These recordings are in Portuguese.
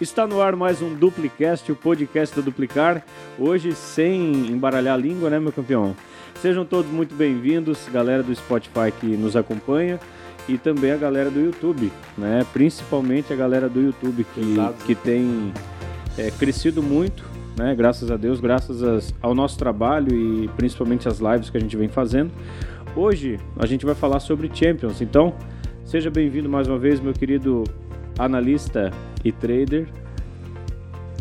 Está no ar mais um Duplicast, o podcast do Duplicar. Hoje sem embaralhar a língua, né, meu campeão? Sejam todos muito bem-vindos, galera do Spotify que nos acompanha e também a galera do YouTube, né? Principalmente a galera do YouTube que, que tem é, crescido muito, né? Graças a Deus, graças as, ao nosso trabalho e principalmente as lives que a gente vem fazendo. Hoje a gente vai falar sobre Champions, então seja bem-vindo mais uma vez, meu querido analista e trader.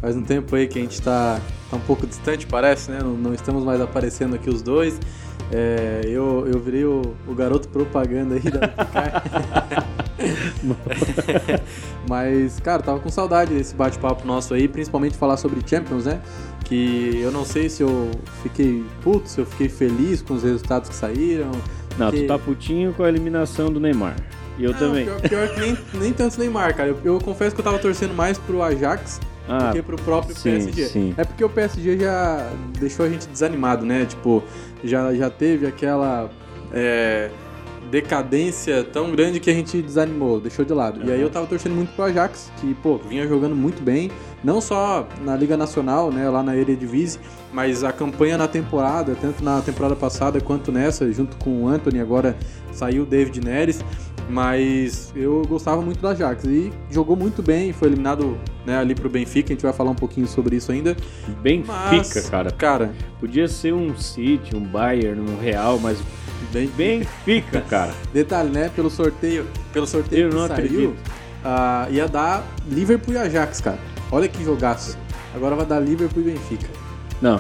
Faz um tempo aí que a gente está tá um pouco distante, parece, né? Não, não, estamos mais aparecendo aqui os dois. É, eu, eu virei o, o, garoto propaganda aí da Mas, cara, tava com saudade desse bate-papo nosso aí, principalmente falar sobre Champions, né? Que eu não sei se eu fiquei puto, se eu fiquei feliz com os resultados que saíram. Não, tu tá putinho com a eliminação do Neymar. E eu não, também. Pior, pior que nem, nem tanto Neymar, cara. Eu, eu, confesso que eu tava torcendo mais pro Ajax ah, do que pro próprio sim, PSG. Sim. É porque o PSG já deixou a gente desanimado, né? Tipo, já, já teve aquela. É, decadência tão grande que a gente desanimou, deixou de lado. Uhum. E aí eu tava torcendo muito pro Ajax, que, pô, vinha jogando muito bem, não só na Liga Nacional, né, lá na Eredivisie, mas a campanha na temporada, tanto na temporada passada quanto nessa, junto com o Anthony, agora saiu o David Neres, mas eu gostava muito do Ajax e jogou muito bem, foi eliminado né, ali pro Benfica, a gente vai falar um pouquinho sobre isso ainda. Benfica, mas, cara. Cara, podia ser um City, um Bayern, um Real, mas Bem, Benfica, cara. Detalhe, né? Pelo sorteio, pelo sorteio Eu que não saiu, uh, ia dar Liverpool e Ajax, cara. Olha que jogaço. Agora vai dar Liverpool e Benfica. Não.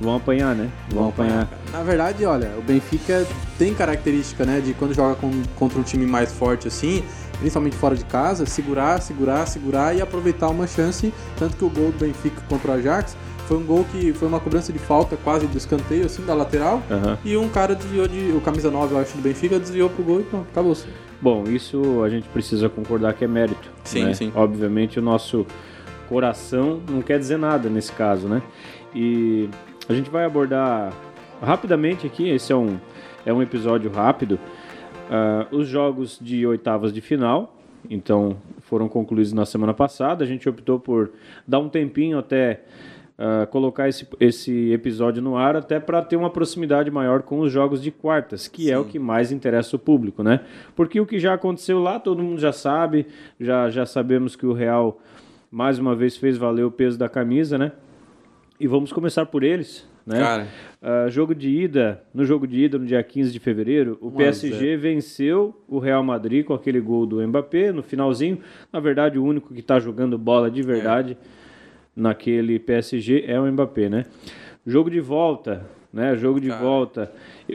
Vão apanhar, né? Vão, Vão apanhar. apanhar. Na verdade, olha, o Benfica tem característica, né, de quando joga com, contra um time mais forte assim, principalmente fora de casa, segurar, segurar, segurar e aproveitar uma chance. Tanto que o gol do Benfica contra o Ajax foi um gol que foi uma cobrança de falta quase do escanteio, assim, da lateral. Uhum. E um cara desviou de. O camisa 9, eu acho, do Benfica, desviou pro gol e pronto, acabou. -se. Bom, isso a gente precisa concordar que é mérito. Sim, né? sim. Obviamente o nosso coração não quer dizer nada nesse caso, né? E a gente vai abordar rapidamente aqui, esse é um, é um episódio rápido, uh, os jogos de oitavas de final. Então, foram concluídos na semana passada. A gente optou por dar um tempinho até uh, colocar esse, esse episódio no ar até para ter uma proximidade maior com os jogos de quartas, que Sim. é o que mais interessa o público, né? Porque o que já aconteceu lá, todo mundo já sabe, já, já sabemos que o Real mais uma vez fez valer o peso da camisa, né? E vamos começar por eles, né? Cara. Uh, jogo de ida, no jogo de ida, no dia 15 de fevereiro, o PSG é. venceu o Real Madrid com aquele gol do Mbappé no finalzinho. Na verdade, o único que está jogando bola de verdade. É naquele PSG é o Mbappé, né? Jogo de volta, né? Jogo de Cara. volta.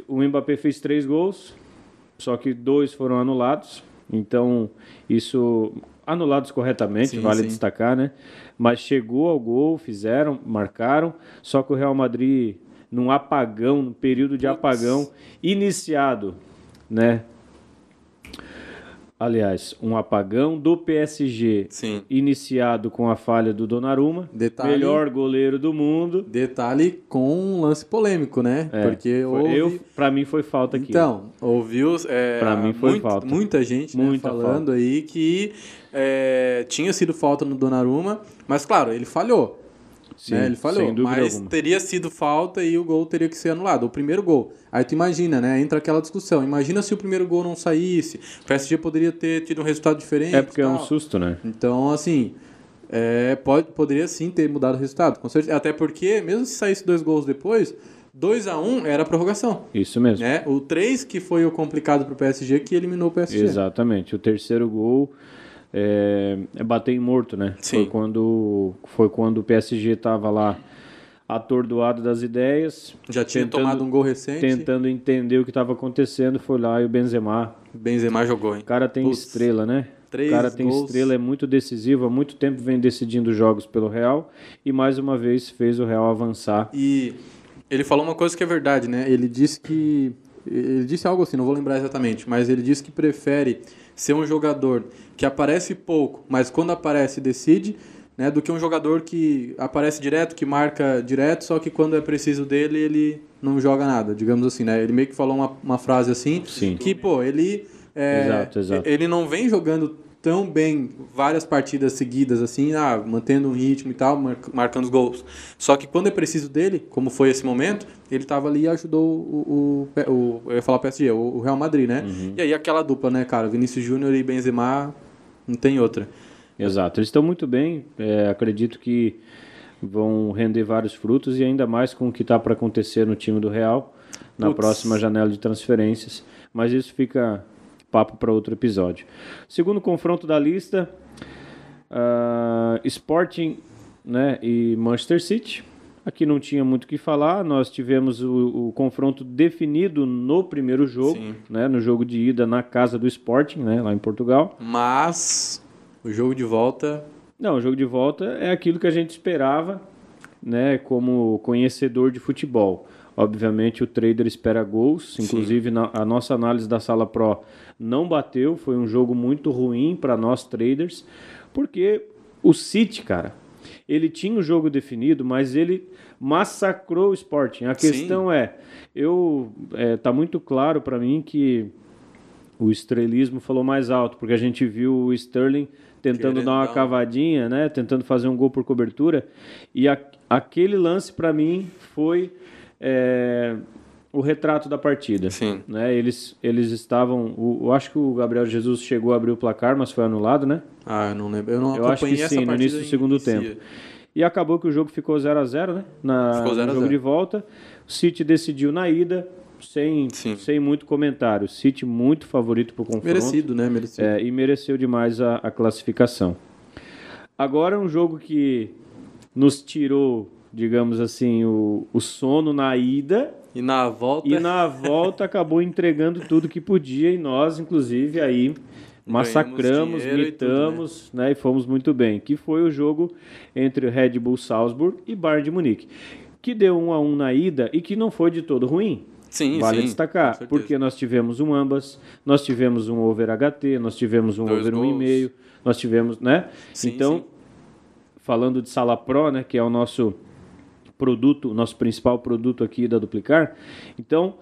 O Mbappé fez três gols, só que dois foram anulados. Então, isso anulados corretamente, sim, vale sim. destacar, né? Mas chegou ao gol, fizeram, marcaram, só que o Real Madrid num apagão, num período de apagão iniciado, né? Aliás, um apagão do PSG Sim. iniciado com a falha do Donnarumma, detalhe, melhor goleiro do mundo. Detalhe com um lance polêmico, né? É, Porque houve... eu, para mim foi falta aqui. Então, ouviu? É, para mim foi muito, falta. Muita gente né, falando falta. aí que é, tinha sido falta no Donnarumma, mas claro, ele falhou. Sim, né? Ele falhou, mas alguma. teria sido falta e o gol teria que ser anulado. O primeiro gol. Aí tu imagina, né? Entra aquela discussão. Imagina se o primeiro gol não saísse. O PSG poderia ter tido um resultado diferente. É porque é um susto, né? Então, assim, é, pode, poderia sim ter mudado o resultado. Com certeza. Até porque, mesmo se saísse dois gols depois, 2 a 1 era a prorrogação. Isso mesmo. Né? O 3 que foi o complicado para o PSG que eliminou o PSG. Exatamente. O terceiro gol é, é bater em morto, né? Sim. Foi quando, foi quando o PSG estava lá atordoado das ideias. Já tinha tentando, tomado um gol recente. Tentando entender o que estava acontecendo, foi lá e o Benzema. Benzema jogou, hein? O cara tem estrela, né? Três o cara tem gols. estrela, é muito decisivo, há muito tempo vem decidindo jogos pelo Real e mais uma vez fez o Real avançar. E ele falou uma coisa que é verdade, né? Ele disse que ele disse algo assim, não vou lembrar exatamente, mas ele disse que prefere ser um jogador que aparece pouco, mas quando aparece decide, né, do que um jogador que aparece direto, que marca direto, só que quando é preciso dele, ele não joga nada, digamos assim, né? Ele meio que falou uma, uma frase assim, Sim. que, pô, ele... É, exato, exato. Ele não vem jogando tão bem várias partidas seguidas, assim, ah, mantendo um ritmo e tal, marcando os gols. Só que quando é preciso dele, como foi esse momento, ele estava ali e ajudou o, o, o, Eu ia falar o PSG, o, o Real Madrid, né? Uhum. E aí aquela dupla, né, cara? Vinícius Júnior e Benzema, não tem outra. Exato, eles estão muito bem. É, acredito que vão render vários frutos e ainda mais com o que está para acontecer no time do Real na Puts. próxima janela de transferências. Mas isso fica papo para outro episódio. Segundo confronto da lista, uh, Sporting né, e Manchester City. Aqui não tinha muito o que falar, nós tivemos o, o confronto definido no primeiro jogo, né, no jogo de ida na casa do Sporting, né, lá em Portugal. Mas o jogo de volta. Não, o jogo de volta é aquilo que a gente esperava, né, como conhecedor de futebol. Obviamente o trader espera gols, inclusive na, a nossa análise da Sala Pro não bateu, foi um jogo muito ruim para nós traders, porque o City, cara, ele tinha o jogo definido, mas ele massacrou o Sporting. A questão Sim. é, eu é, tá muito claro para mim que o estrelismo falou mais alto, porque a gente viu o Sterling tentando Querendo dar uma cavadinha, né, tentando fazer um gol por cobertura, e a, aquele lance para mim foi é, o retrato da partida. Sim. Né? Eles, eles estavam. O, eu acho que o Gabriel Jesus chegou a abrir o placar, mas foi anulado, né? Ah, eu não lembro. Eu não eu acho que sim, no início do segundo tempo. E acabou que o jogo ficou 0 a 0 né? Na, ficou 0 no jogo 0. de volta. O City decidiu na ida, sem, sem muito comentário. City muito favorito para o confronto. Merecido, né? Merecido. É, e mereceu demais a, a classificação. Agora um jogo que nos tirou digamos assim, o, o sono na ida. E na volta. E na volta acabou entregando tudo que podia e nós, inclusive, aí massacramos, gritamos, e tudo, né? né? E fomos muito bem. Que foi o jogo entre o Red Bull Salzburg e Bayern de Munique, que deu um a um na ida e que não foi de todo ruim. Sim, vale sim, destacar, porque nós tivemos um ambas, nós tivemos um over HT, nós tivemos um Dois over 1,5, nós tivemos, né? Sim, então, sim. falando de sala pro, né, que é o nosso produto, nosso principal produto aqui da Duplicar. Então,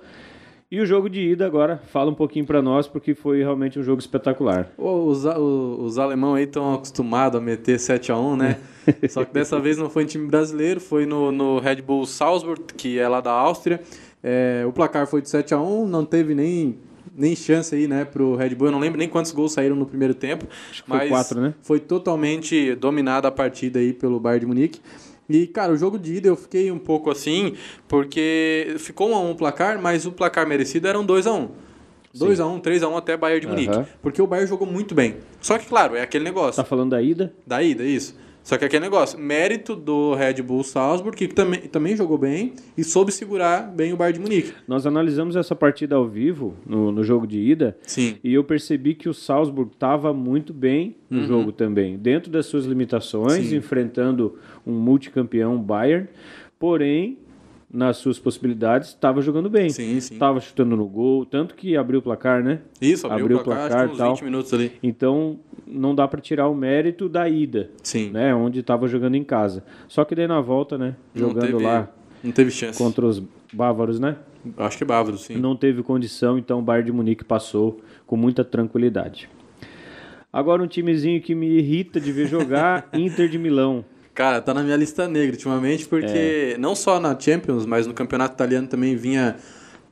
e o jogo de ida agora, fala um pouquinho para nós, porque foi realmente um jogo espetacular. Os, os, os alemão aí estão acostumados a meter 7 a 1 né? Só que dessa vez não foi em time brasileiro, foi no, no Red Bull Salzburg, que é lá da Áustria. É, o placar foi de 7 a 1 não teve nem nem chance aí, né, pro Red Bull. Eu não lembro nem quantos gols saíram no primeiro tempo. Acho que mas foi quatro, né? Foi totalmente dominada a partida aí pelo Bayern de Munique. E, cara, o jogo de ida eu fiquei um pouco assim, porque ficou um a um placar, mas o placar merecido era um 2 a 1 2 a 1 3 a 1 até Bayern de Munique. Uhum. Porque o Bayern jogou muito bem. Só que, claro, é aquele negócio. Tá falando da ida? Da ida, isso. Só que aquele negócio, mérito do Red Bull Salzburg, que também, também jogou bem e soube segurar bem o Bayern de Munique. Nós analisamos essa partida ao vivo, no, no jogo de ida, Sim. e eu percebi que o Salzburg estava muito bem no uhum. jogo também, dentro das suas limitações, Sim. enfrentando um multicampeão Bayern, porém nas suas possibilidades, estava jogando bem. Sim, chutando no gol, tanto que abriu o placar, né? Isso, abriu, abriu o placar, placar tal. 20 minutos ali. Então, não dá para tirar o mérito da ida. Sim. Né? Onde estava jogando em casa. Só que daí na volta, né? Jogando teve, lá. Não teve chance. Contra os bávaros, né? Acho que é bávaros, sim. Não teve condição, então o Bayern de Munique passou com muita tranquilidade. Agora um timezinho que me irrita de ver jogar, Inter de Milão. Cara, tá na minha lista negra ultimamente, porque é. não só na Champions, mas no campeonato italiano também vinha.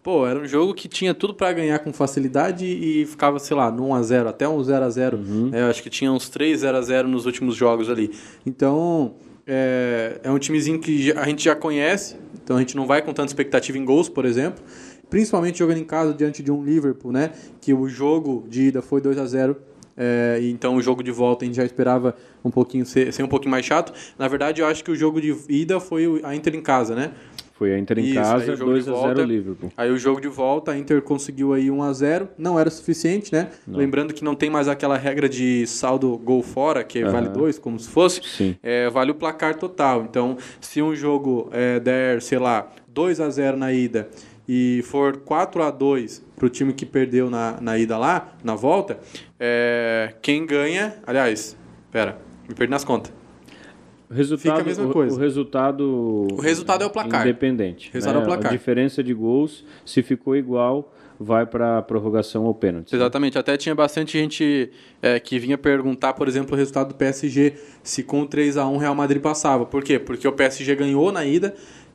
Pô, era um jogo que tinha tudo para ganhar com facilidade e ficava, sei lá, no 1x0, até um 0x0. Uhum. É, acho que tinha uns 3 0x0 nos últimos jogos ali. Então, é, é um timezinho que a gente já conhece, então a gente não vai com tanta expectativa em gols, por exemplo. Principalmente jogando em casa diante de um Liverpool, né? Que o jogo de ida foi 2 a 0 é, então o jogo de volta a gente já esperava um pouquinho ser, ser um pouquinho mais chato. Na verdade, eu acho que o jogo de ida foi a Inter em casa, né? Foi a Inter em Isso, casa, 2x0 Liverpool. Aí o jogo de volta, a Inter conseguiu aí 1x0, não era suficiente, né? Não. Lembrando que não tem mais aquela regra de saldo gol fora, que uhum. vale 2, como se fosse. É, vale o placar total. Então, se um jogo é, der, sei lá, 2x0 na ida e for 4 a 2 para o time que perdeu na, na ida lá, na volta, é, quem ganha. Aliás, pera, me perdi nas contas. O resultado, Fica a mesma o, coisa. O resultado. O resultado é o placar. Independente. O resultado né? é o placar. A diferença de gols, se ficou igual, vai para prorrogação ou pênalti. Exatamente. Até tinha bastante gente é, que vinha perguntar, por exemplo, o resultado do PSG, se com 3 a 1 o Real Madrid passava. Por quê? Porque o PSG ganhou na ida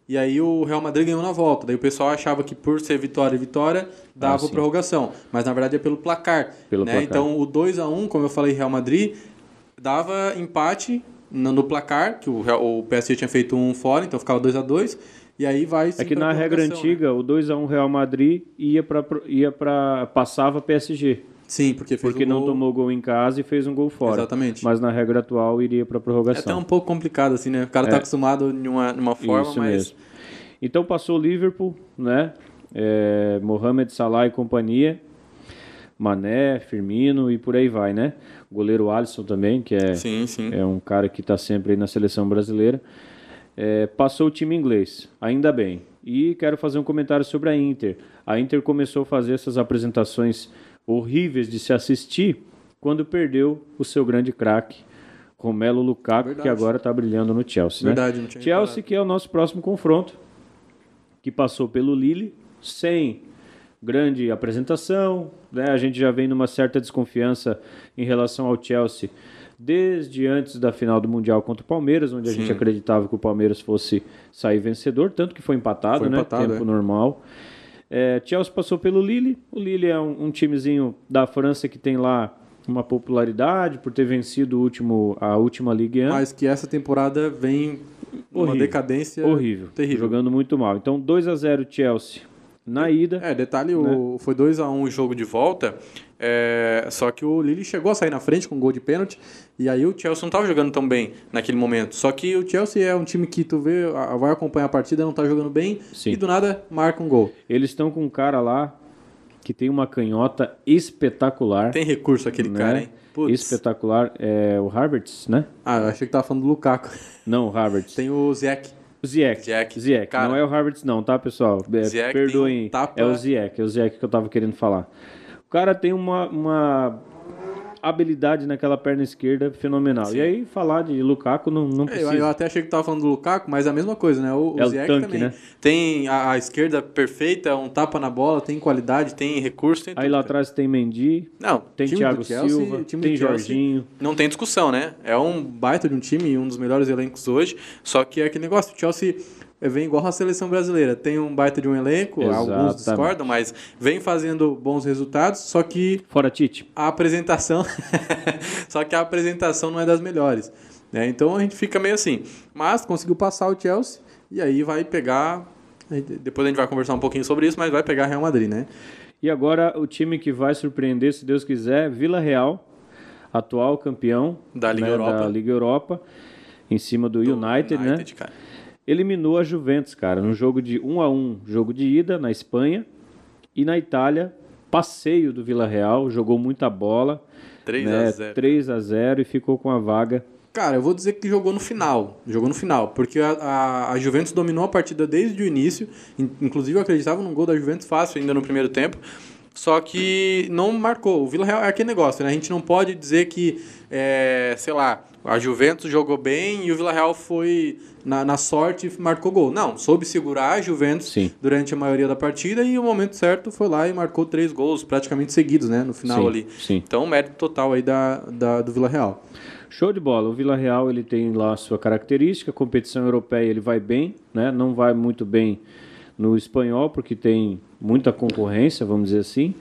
e aí o Real Madrid ganhou na volta. Daí o pessoal achava que por ser vitória e vitória, dava ah, prorrogação. Mas na verdade é pelo placar. Pelo né? placar. Então o 2 a 1 como eu falei, Real Madrid, dava empate no placar, que o, o PSG tinha feito um fora, então ficava 2 a 2 e aí vai É que na regra né? antiga, né? o 2 a 1 Real Madrid ia para ia para passava PSG. Sim, porque fez Porque um não gol... tomou gol em casa e fez um gol fora. Exatamente. Mas na regra atual iria para prorrogação. É até um pouco complicado assim, né? O cara tá é. tá acostumado em uma, numa forma, Isso mas mesmo. Então passou o Liverpool, né? É, Mohamed Salah e companhia. Mané, Firmino e por aí vai, né? O goleiro Alisson também, que é, sim, sim. é um cara que está sempre aí na seleção brasileira. É, passou o time inglês, ainda bem. E quero fazer um comentário sobre a Inter. A Inter começou a fazer essas apresentações horríveis de se assistir quando perdeu o seu grande craque, Romelo Lukaku, Verdade. que agora está brilhando no Chelsea. Né? Verdade, né? Chelsea, reparado. que é o nosso próximo confronto, que passou pelo Lille, sem grande apresentação. Né? A gente já vem numa certa desconfiança em relação ao Chelsea desde antes da final do Mundial contra o Palmeiras, onde a Sim. gente acreditava que o Palmeiras fosse sair vencedor, tanto que foi empatado, foi né? Empatado, Tempo é. normal. É, Chelsea passou pelo Lille. O Lille é um, um, timezinho da França que tem lá uma popularidade por ter vencido último, a última Ligue 1. Mas que essa temporada vem horrível, uma decadência horrível, terrível. Jogando muito mal. Então 2 a 0 Chelsea na ida. É, detalhe, né? o, foi 2 a 1 um o jogo de volta. É, só que o Lille chegou a sair na frente com um gol de pênalti. E aí o Chelsea não estava jogando tão bem naquele momento. Só que o Chelsea é um time que tu vê, vai acompanhar a partida, não está jogando bem. Sim. E do nada marca um gol. Eles estão com um cara lá que tem uma canhota espetacular. Tem recurso aquele né? cara, hein? Putz. Espetacular. É o Harvards, né? Ah, eu achei que tava falando do Lukaku. Não, o Harvards. Tem o Ziyech. O Ziyech. Ziyech. Ziyech. Cara, não é o Harvards não, tá, pessoal? É, perdoem. Um tapa... É o Ziyech, é o Ziyech que eu tava querendo falar. O cara tem uma, uma habilidade naquela perna esquerda fenomenal. Sim. E aí, falar de Lukaku não, não precisa. Eu, eu até achei que tava falando do Lukaku, mas é a mesma coisa, né? O, é o, o tanque, também né? tem a, a, esquerda perfeita, um tapa na bola, tem qualidade, tem recurso. Tem aí tudo, lá atrás tem Mendy, não, tem Thiago Chelsea, Silva, tem Jorginho. Não tem discussão, né? É um baita de um time, um dos melhores elencos hoje, só que é aquele negócio, o Chelsea vem igual a seleção brasileira. Tem um baita de um elenco, Exatamente. alguns discordam, mas vem fazendo bons resultados, só que. Fora Tite. A apresentação. só que a apresentação não é das melhores. Né? Então a gente fica meio assim. Mas conseguiu passar o Chelsea e aí vai pegar. Depois a gente vai conversar um pouquinho sobre isso, mas vai pegar Real Madrid, né? E agora o time que vai surpreender, se Deus quiser, Vila Real, atual campeão da Liga, né, Europa. Da Liga Europa, em cima do, do United, né? United, né? Cara eliminou a Juventus, cara, num jogo de 1 a 1 jogo de ida na Espanha e na Itália, passeio do Vila Real, jogou muita bola. 3 né, a 0. 3 a 0 e ficou com a vaga. Cara, eu vou dizer que jogou no final. Jogou no final, porque a, a, a Juventus dominou a partida desde o início. Inclusive, eu acreditava num gol da Juventus fácil ainda no primeiro tempo. Só que não marcou. O Vila Real é aquele negócio, né? A gente não pode dizer que, é, sei lá, a Juventus jogou bem e o Vila Real foi na, na sorte e marcou gol. Não, soube segurar a Juventus Sim. durante a maioria da partida e o momento certo foi lá e marcou três gols praticamente seguidos, né? No final Sim. ali. Sim. Então, mérito total aí da, da, do Vila Real. Show de bola. O Vila Real ele tem lá a sua característica, competição europeia ele vai bem, né? Não vai muito bem no espanhol porque tem muita concorrência, vamos dizer assim.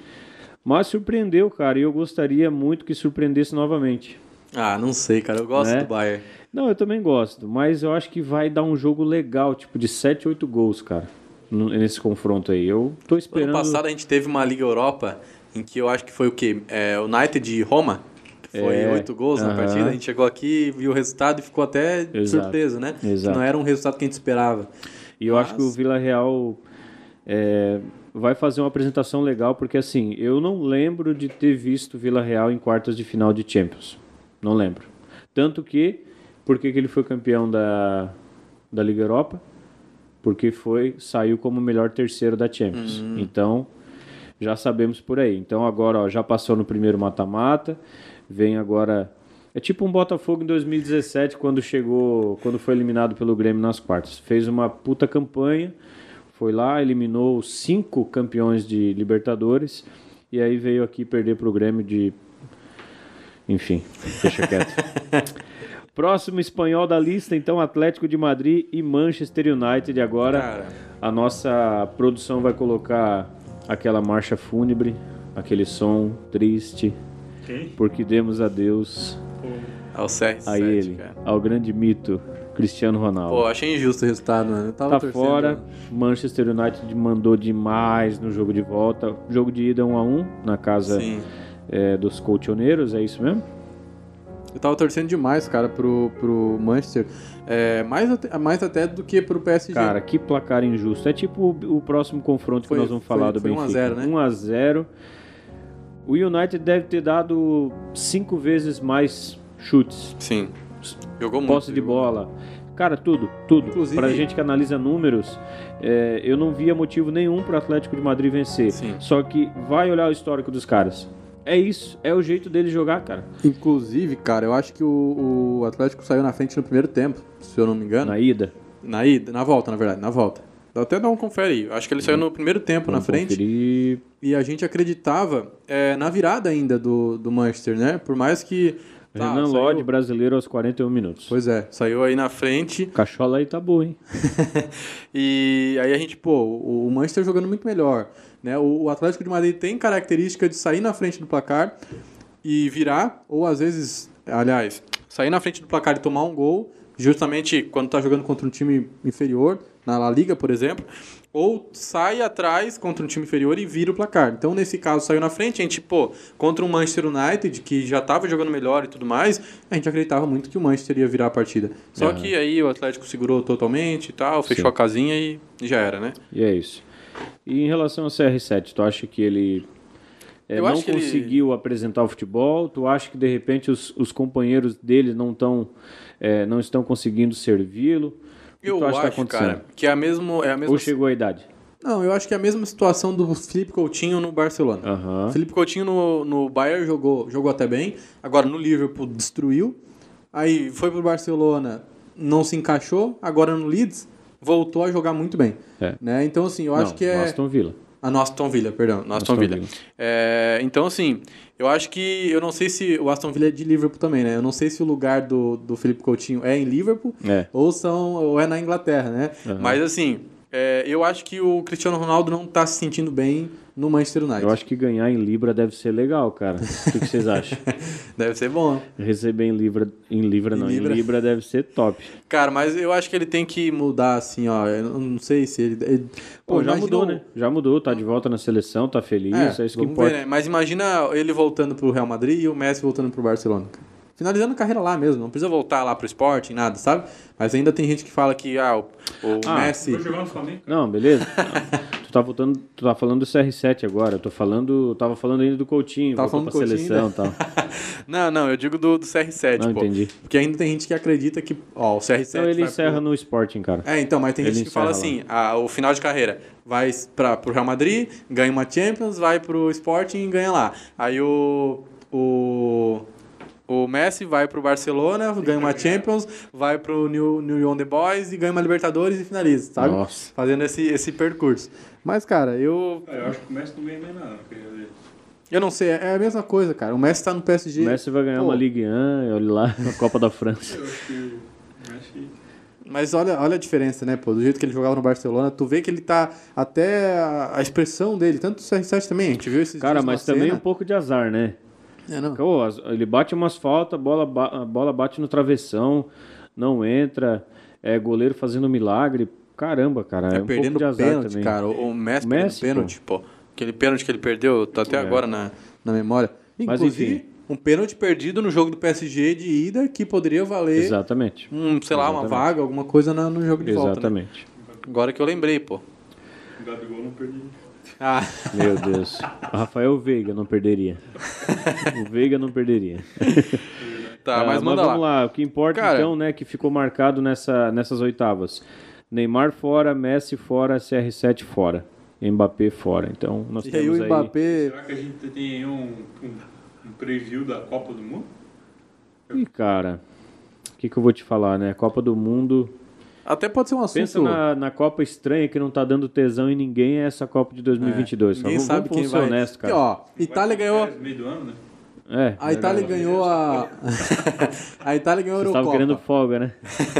Mas surpreendeu, cara, e eu gostaria muito que surpreendesse novamente. Ah, não sei, cara. Eu gosto né? do Bayern. Não, eu também gosto, mas eu acho que vai dar um jogo legal, tipo de 7, 8 gols, cara, nesse confronto aí. Eu tô esperando. Ano passado a gente teve uma Liga Europa em que eu acho que foi o quê? É, United e Roma. Foi é, 8 gols uh -huh. na partida. A gente chegou aqui, viu o resultado e ficou até Exato. surpreso, né? Exato. Não era um resultado que a gente esperava. E eu Mas... acho que o Vila Real é, vai fazer uma apresentação legal, porque assim, eu não lembro de ter visto Vila Real em quartas de final de Champions. Não lembro. Tanto que, por que ele foi campeão da, da Liga Europa? Porque foi saiu como o melhor terceiro da Champions. Uhum. Então, já sabemos por aí. Então agora ó, já passou no primeiro mata-mata, vem agora é tipo um Botafogo em 2017 quando chegou, quando foi eliminado pelo Grêmio nas quartas. Fez uma puta campanha, foi lá, eliminou cinco campeões de Libertadores e aí veio aqui perder pro Grêmio de. Enfim, deixa quieto. Próximo espanhol da lista, então, Atlético de Madrid e Manchester United. Agora Cara. a nossa produção vai colocar aquela marcha fúnebre, aquele som triste, porque demos adeus ao CR7, a ele, cara. ao grande mito Cristiano Ronaldo. Pô, achei injusto o resultado, mano. Eu tava tá torcendo. fora. Manchester United mandou demais no jogo de volta. Jogo de ida 1 a 1 na casa é, dos colchoneiros, é isso mesmo? Eu tava torcendo demais, cara, pro, pro Manchester. É, mais, até, mais até do que pro PSG. Cara, que placar injusto. É tipo o, o próximo confronto foi, que nós vamos falar foi, do foi Benfica. 1x0, né? 1x0. O United deve ter dado cinco vezes mais chutes. Sim. Jogou muito. Posse de bola. Cara, tudo, tudo. Inclusive, pra gente que analisa números, é, eu não via motivo nenhum pro Atlético de Madrid vencer. Sim. Só que vai olhar o histórico dos caras. É isso, é o jeito dele jogar, cara. Inclusive, cara, eu acho que o, o, Atlético saiu na frente no primeiro tempo, se eu não me engano. Na ida? Na ida, na volta, na verdade, na volta. Dá até dar um confere aí. Acho que ele saiu no primeiro tempo Vamos na frente. Conferir. E a gente acreditava é, na virada ainda do, do Manchester, né? Por mais que. Tá, Renan saiu... Lodge, brasileiro, aos 41 minutos. Pois é, saiu aí na frente. Cachola aí tá boa, hein? e aí a gente, pô, o Manchester jogando muito melhor. Né? O, Atlético de Madrid tem característica de sair na frente do placar e virar, ou às vezes, aliás, sair na frente do placar e tomar um gol, justamente quando está jogando contra um time inferior, na La Liga, por exemplo, ou sai atrás contra um time inferior e vira o placar. Então, nesse caso, saiu na frente, a gente, pô, contra um Manchester United, que já estava jogando melhor e tudo mais, a gente acreditava muito que o Manchester ia virar a partida. Só uhum. que aí o Atlético segurou totalmente e tal, fechou Sim. a casinha e já era, né? E é isso. E em relação ao CR7, tu acha que ele é, não conseguiu ele... apresentar o futebol? Tu acha que de repente os, os companheiros dele não, tão, é, não estão conseguindo servi-lo? Eu tu acha acho, que tá cara, que é a, mesmo, é a mesma... Ou chegou a idade? Não, eu acho que é a mesma situação do Felipe Coutinho no Barcelona. Uhum. Felipe Coutinho no, no Bayern jogou, jogou até bem, agora no Liverpool destruiu, aí foi pro Barcelona, não se encaixou, agora no Leeds voltou a jogar muito bem. É. Né? Então, assim, eu Não, acho que é. Aston Villa. A ah, Aston Villa, perdão. No Aston, Aston Villa. Villa. É, então, assim, eu acho que. Eu não sei se. O Aston Villa é de Liverpool também, né? Eu não sei se o lugar do, do Felipe Coutinho é em Liverpool é. Ou, são, ou é na Inglaterra, né? Uhum. Mas, assim, é, eu acho que o Cristiano Ronaldo não está se sentindo bem no Manchester United. Eu acho que ganhar em Libra deve ser legal, cara. O que, que vocês acham? deve ser bom. Receber em Libra, em Libra em não, Libra. em Libra deve ser top. Cara, mas eu acho que ele tem que mudar assim, ó. Eu não sei se ele. ele... Pô, Pô já mudou, né? Já mudou, tá de volta na seleção, tá feliz, é, é isso que importa. Ver, né? Mas imagina ele voltando pro Real Madrid e o Messi voltando pro Barcelona. Finalizando a carreira lá mesmo, não precisa voltar lá pro esporte, nada, sabe? Mas ainda tem gente que fala que ah, o, o ah, Messi. Não, beleza. tu tá voltando, tu tá falando do CR7 agora. Eu tô falando, eu tava falando ainda do Coutinho, tava falando pra Coutinho seleção e tal. não, não, eu digo do, do CR7, não, pô. entendi. Porque ainda tem gente que acredita que, ó, o CR7 Então ele encerra pro... no Sporting, cara. É, então, mas tem ele gente que fala assim, a, o final de carreira vai para pro Real Madrid, ganha uma Champions, vai pro Sporting e ganha lá. Aí o o o Messi vai pro Barcelona, ganha uma Champions, vai pro New, New Young The Boys e ganha uma Libertadores e finaliza, sabe? Nossa. Fazendo esse, esse percurso. Mas, cara, eu. É, eu acho que o Messi não ganha nem nada. Eu não sei, é a mesma coisa, cara. O Messi tá no PSG. O Messi vai ganhar Pô. uma Ligue 1, olha lá, a Copa da França. Eu acho que o Messi. Mas olha, olha a diferença, né, pô? Do jeito que ele jogava no Barcelona, tu vê que ele tá. Até a, a expressão dele, tanto o CR7 também, a gente viu esses Cara, mas também cena. um pouco de azar, né? É, não. Pô, ele bate umas faltas, a bola, a bola bate no travessão, não entra. É goleiro fazendo milagre. Caramba, cara. É, é um perdendo pouco de pênalti, também. cara. O Messi, o Messi pênalti, pô. pô. Aquele pênalti que ele perdeu, tá até é. agora na, na memória. Inclusive, Mas, enfim. um pênalti perdido no jogo do PSG de ida que poderia valer. Exatamente. Um, sei lá, Exatamente. uma vaga, alguma coisa no jogo de volta. Né? Exatamente. Né? Agora que eu lembrei, pô. O Gabigol não perdi. Ah. Meu Deus. O Rafael Veiga não perderia. O Veiga não perderia. Tá, mas ah, manda mas vamos lá. lá. O que importa Cara... então, né, que ficou marcado nessa, nessas oitavas. Neymar fora, Messi fora, CR7 fora. Mbappé fora. Então, nós e temos aí o Mbappé... Aí... Será que a gente tem um, um, um preview da Copa do Mundo? E cara, o que, que eu vou te falar, né? Copa do Mundo Até pode ser um assunto. Pensa na, na Copa estranha que não tá dando tesão em ninguém, é essa Copa de 2022. É, ninguém vamos, sabe vamos quem vai. honesto, cara. Aqui, ó, Itália ganhou. Meio do ano, né? É, a Itália ganhou a. a Itália ganhou a Eurocopa. Você querendo folga, né?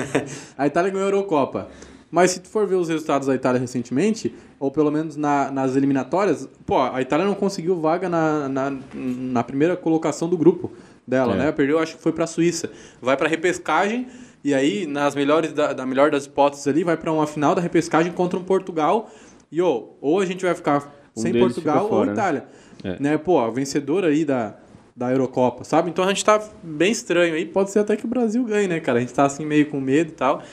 a Itália ganhou a Eurocopa. Mas se tu for ver os resultados da Itália recentemente, ou pelo menos na, nas eliminatórias, pô, a Itália não conseguiu vaga na, na, na primeira colocação do grupo dela, é. né? Perdeu, acho que foi para a Suíça. Vai para repescagem e aí nas melhores da, da melhor das hipóteses ali vai para uma final da repescagem contra um Portugal. E oh, ou a gente vai ficar um sem Portugal fora, ou né? Itália. Né? É. né? Pô, a vencedora aí da da Eurocopa, sabe? Então a gente tá bem estranho aí. Pode ser até que o Brasil ganhe, né, cara? A gente tá assim meio com medo e tal.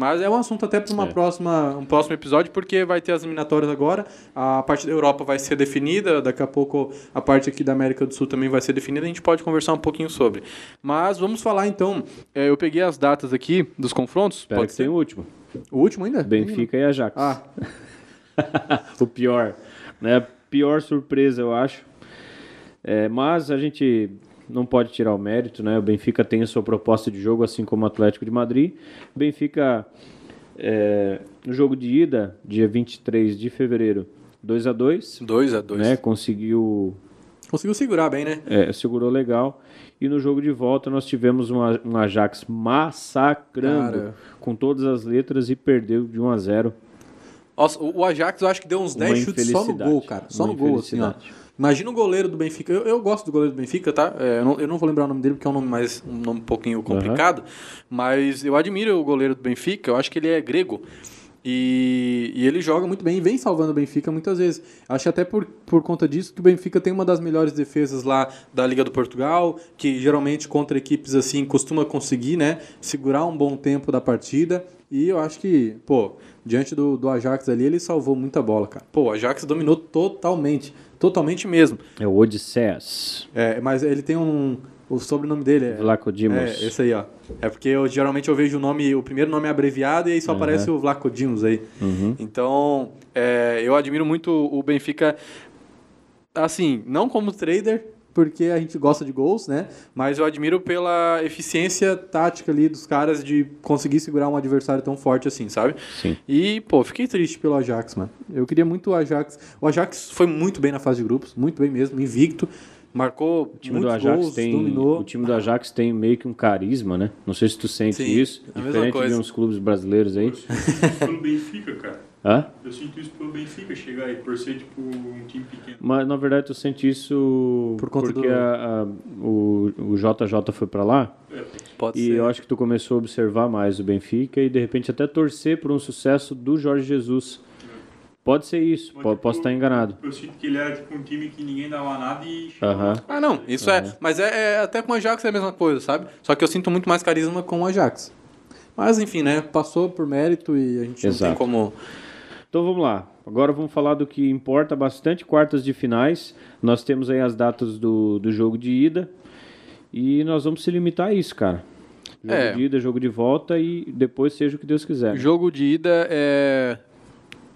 Mas é um assunto até para uma é. próxima, um próximo episódio, porque vai ter as eliminatórias agora. A parte da Europa vai ser definida, daqui a pouco a parte aqui da América do Sul também vai ser definida, a gente pode conversar um pouquinho sobre. Mas vamos falar então. É, eu peguei as datas aqui dos confrontos. Espero pode ser o último. O último ainda? Benfica e Ajax. Ah. o pior. Né? Pior surpresa, eu acho. É, mas a gente não pode tirar o mérito, né? O Benfica tem a sua proposta de jogo, assim como o Atlético de Madrid. O Benfica, é, no jogo de ida, dia 23 de fevereiro, 2 a 2 2 a 2 né? Conseguiu... Conseguiu segurar bem, né? É, segurou legal. E no jogo de volta nós tivemos uma, um Ajax massacrando Cara. com todas as letras e perdeu de 1 a 0 Nossa, o Ajax eu acho que deu uns 10 chutes só no gol, cara. Só no gol, assim, ó. Imagina o goleiro do Benfica. Eu, eu gosto do goleiro do Benfica, tá? É, eu, não, eu, não, vou lembrar o nome dele porque é um nome mais um nome um pouquinho complicado. Uhum. Mas eu admiro o goleiro do Benfica. Eu acho que ele é grego. E, e, ele joga muito bem e vem salvando o Benfica muitas vezes. Acho até por, por conta disso que o Benfica tem uma das melhores defesas lá da Liga do Portugal, que geralmente contra equipes assim costuma conseguir, né, segurar um bom tempo da partida. E eu acho que, pô, diante do, do Ajax ali, ele salvou muita bola, cara. Pô, o Ajax dominou totalmente. Totalmente mesmo. É o Odisseias. É, mas ele tem um. O sobrenome dele é. Vlacodimos. É, esse aí, ó. É porque eu geralmente eu vejo o nome, o primeiro nome abreviado e aí só uhum. aparece o Vlacodimos aí. Uhum. Então, é, eu admiro muito o Benfica. Assim, não como trader, porque a gente gosta de gols, né? Mas eu admiro pela eficiência tática ali dos caras de conseguir segurar um adversário tão forte assim, sabe? Sim. E, pô, fiquei triste pelo Ajax, mano. Eu queria muito o Ajax. O Ajax foi muito bem na fase de grupos, muito bem mesmo, invicto. Marcou o time do Ajax gols, tem, dominou. O time do Ajax tem meio que um carisma, né? Não sei se tu sente Sim, isso. Diferente de uns clubes brasileiros aí. Pelo Benfica, cara. Hã? Eu sinto isso pelo Benfica, chegar e por ser tipo um time pequeno. Mas na verdade tu sente isso Por conta porque do... a, a, o, o JJ foi para lá? É. Pode e ser. eu acho que tu começou a observar mais o Benfica e de repente até torcer por um sucesso do Jorge Jesus. Pode ser isso, Mas, tipo, posso estar enganado. Eu sinto que ele era tipo um time que ninguém dava nada e. Uh -huh. Ah, não, isso uh -huh. é. Mas é, é, até com o Ajax é a mesma coisa, sabe? Só que eu sinto muito mais carisma com o Ajax. Mas enfim, né? Passou por mérito e a gente Exato. não tem como então vamos lá. Agora vamos falar do que importa bastante, quartas de finais. Nós temos aí as datas do, do jogo de ida. E nós vamos se limitar a isso, cara. Jogo é. de ida, jogo de volta e depois seja o que Deus quiser. Jogo de ida é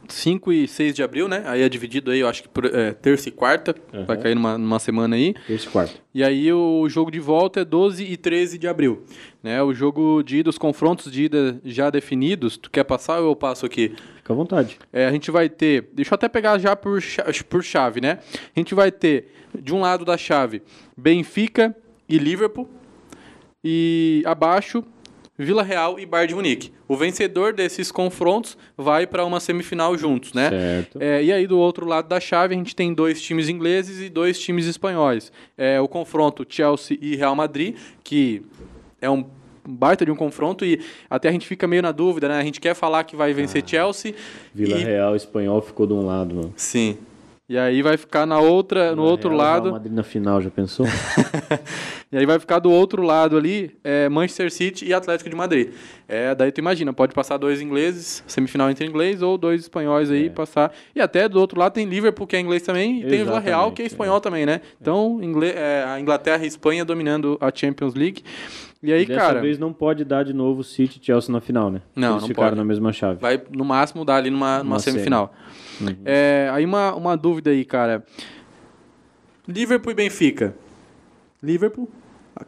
5 e 6 de abril, né? Aí é dividido aí, eu acho que por é, terça e quarta. Uhum. Vai cair numa, numa semana aí. Terça e quarta. E aí o jogo de volta é 12 e 13 de abril. Né? O jogo de ida, os confrontos de ida já definidos. Tu quer passar ou eu passo aqui? Fica à vontade. É, a gente vai ter. Deixa eu até pegar já por, por chave, né? A gente vai ter, de um lado da chave, Benfica e Liverpool. E abaixo, Vila Real e Bayern de Munique. O vencedor desses confrontos vai para uma semifinal juntos, né? Certo. É, e aí do outro lado da chave a gente tem dois times ingleses e dois times espanhóis. É, o confronto Chelsea e Real Madrid, que é um baita de um confronto e até a gente fica meio na dúvida, né? A gente quer falar que vai vencer ah, Chelsea. Vila e... Real espanhol ficou de um lado, mano. Sim. E aí vai ficar na outra, no outro Real, lado. Real Madrid na final, já pensou? e aí vai ficar do outro lado ali, é, Manchester City e Atlético de Madrid. É, daí tu imagina, pode passar dois ingleses, semifinal entre inglês, ou dois espanhóis aí é. passar. E até do outro lado tem Liverpool, que é inglês também, e tem o Vila Real, que é espanhol é. também, né? Então, inglês, é, a Inglaterra e a Espanha dominando a Champions League. E aí, Dessa cara. vez não pode dar de novo City e Chelsea na final, né? Não, Eles não ficaram pode. na mesma chave. Vai no máximo dar ali numa, numa semifinal. Semi. Uhum. É, aí uma, uma dúvida aí, cara. Liverpool e Benfica. Liverpool.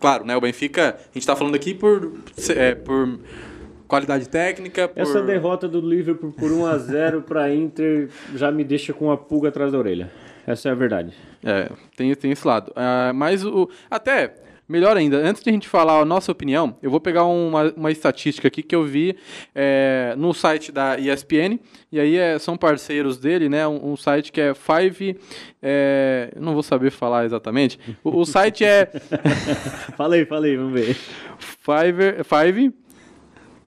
Claro, né? O Benfica, a gente tá falando aqui por, é, por qualidade técnica. Por... Essa derrota do Liverpool por 1 a 0 para Inter já me deixa com a pulga atrás da orelha. Essa é a verdade. É, tem, tem esse lado. Uh, mas o. Até. Melhor ainda, antes de a gente falar a nossa opinião, eu vou pegar uma, uma estatística aqui que eu vi é, no site da ESPN, e aí é, são parceiros dele, né? Um, um site que é Five. É, não vou saber falar exatamente. O, o site é. falei, falei, vamos ver. Five. Five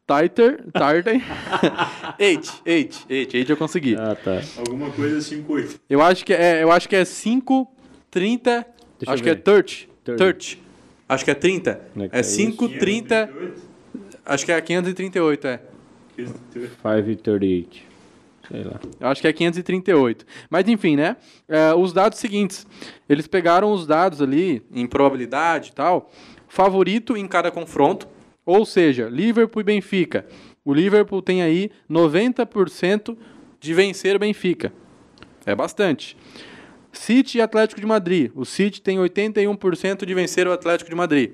Tighter, Tartar. eight, eight, eight, eight eu consegui. Ah, tá. Alguma coisa 5, 8. Eu acho que é, eu acho que é 5, 30. Deixa acho que é 30. 30. Acho que é 30. É, é 5, 30. Acho que é 538, é. 538. Sei lá. Eu acho que é 538. Mas enfim, né? É, os dados seguintes. Eles pegaram os dados ali, em probabilidade e tal, favorito em cada confronto ou seja, Liverpool e Benfica. O Liverpool tem aí 90% de vencer o Benfica. É bastante. City e Atlético de Madrid. O City tem 81% de vencer o Atlético de Madrid.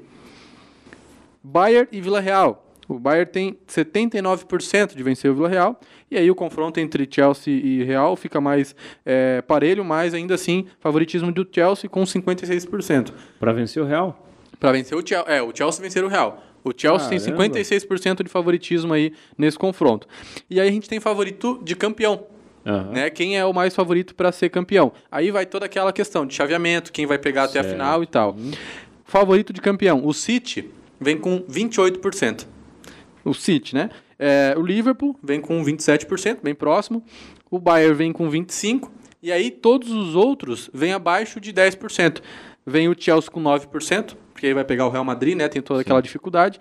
Bayern e Vila Real. O Bayern tem 79% de vencer o Vila Real. E aí o confronto entre Chelsea e Real fica mais é, parelho, mas ainda assim, favoritismo do Chelsea com 56%. Para vencer o Real? Para vencer o Chelsea. É, o Chelsea vencer o Real. O Chelsea Caramba. tem 56% de favoritismo aí nesse confronto. E aí a gente tem favorito de campeão. Uhum. Né? Quem é o mais favorito para ser campeão? Aí vai toda aquela questão de chaveamento, quem vai pegar certo. até a final e tal. Uhum. Favorito de campeão. O City vem com 28%. O City, né? É, o Liverpool vem com 27%, bem próximo. O Bayern vem com 25%. E aí todos os outros vêm abaixo de 10%. Vem o Chelsea com 9%, porque aí vai pegar o Real Madrid, né? Tem toda Sim. aquela dificuldade.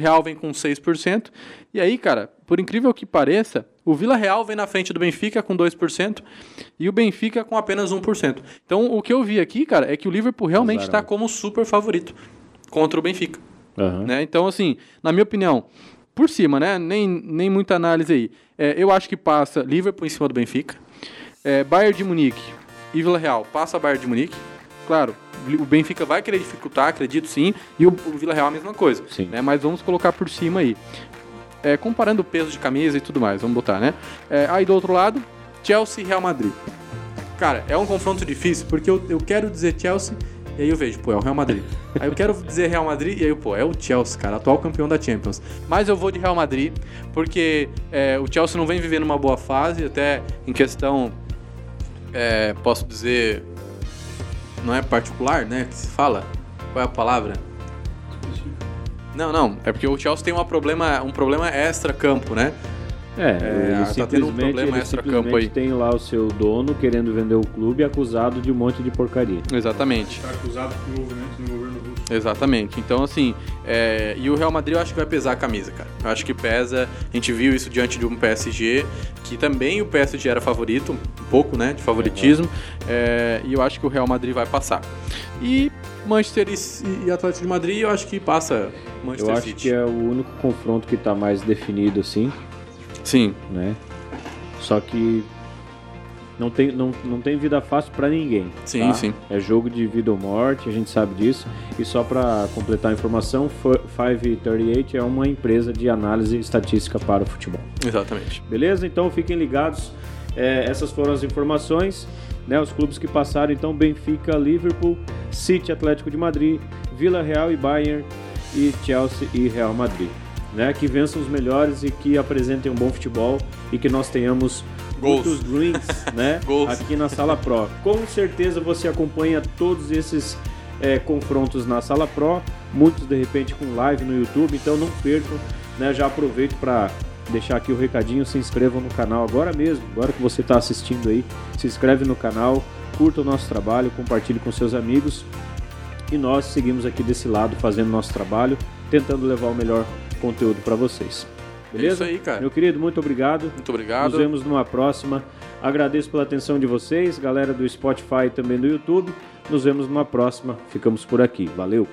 Real vem com 6%. E aí, cara, por incrível que pareça, o Vila Real vem na frente do Benfica com 2% e o Benfica com apenas 1%. Então, o que eu vi aqui, cara, é que o Liverpool realmente está como super favorito contra o Benfica. Uhum. Né? Então, assim, na minha opinião, por cima, né? Nem, nem muita análise aí. É, eu acho que passa Liverpool em cima do Benfica. É, Bayern de Munique e Vila Real passa Bayern de Munique. Claro, o Benfica vai querer dificultar, acredito sim, e o, o Vila Real a mesma coisa. Sim. Né? Mas vamos colocar por cima aí. É, comparando o peso de camisa e tudo mais, vamos botar, né? É, aí do outro lado, Chelsea e Real Madrid. Cara, é um confronto difícil, porque eu, eu quero dizer Chelsea e aí eu vejo, pô, é o Real Madrid. aí eu quero dizer Real Madrid e aí, pô, é o Chelsea, cara, atual campeão da Champions. Mas eu vou de Real Madrid, porque é, o Chelsea não vem vivendo uma boa fase, até em questão, é, posso dizer, não é particular, né? Que se fala? Qual é a palavra? Não, não. É porque o Chelsea tem uma problema, um problema extra-campo, né? É, é tá tendo um problema extra-campo aí. tem lá o seu dono querendo vender o clube acusado de um monte de porcaria. Exatamente. Está acusado por envolvimento no governo russo. Exatamente. Então, assim, é... e o Real Madrid eu acho que vai pesar a camisa, cara. Eu acho que pesa. A gente viu isso diante de um PSG, que também o PSG era favorito, um pouco, né, de favoritismo. É... E eu acho que o Real Madrid vai passar. E Manchester e Atlético de Madrid, eu acho que passa Manchester Eu acho City. que é o único confronto que está mais definido, assim. Sim. Né? Só que não tem, não, não tem vida fácil para ninguém. Sim, tá? sim. É jogo de vida ou morte, a gente sabe disso. E só para completar a informação, 538 é uma empresa de análise estatística para o futebol. Exatamente. Beleza? Então fiquem ligados. É, essas foram as informações. Né, os clubes que passaram, então, Benfica, Liverpool, City, Atlético de Madrid, Vila Real e Bayern, e Chelsea e Real Madrid né? Que vençam os melhores e que apresentem um bom futebol e que nós tenhamos Goals. muitos drinks, né? aqui na Sala Pro. Com certeza você acompanha todos esses é, confrontos na Sala Pro, muitos de repente com live no YouTube, então não percam, né? Já aproveito para deixar aqui o recadinho, se inscrevam no canal agora mesmo, agora que você está assistindo aí, se inscreve no canal, curta o nosso trabalho, compartilhe com seus amigos e nós seguimos aqui desse lado fazendo nosso trabalho, tentando levar o melhor conteúdo para vocês. Beleza? É isso aí, cara. Meu querido, muito obrigado. Muito obrigado. Nos vemos numa próxima. Agradeço pela atenção de vocês, galera do Spotify e também do YouTube. Nos vemos numa próxima. Ficamos por aqui. Valeu!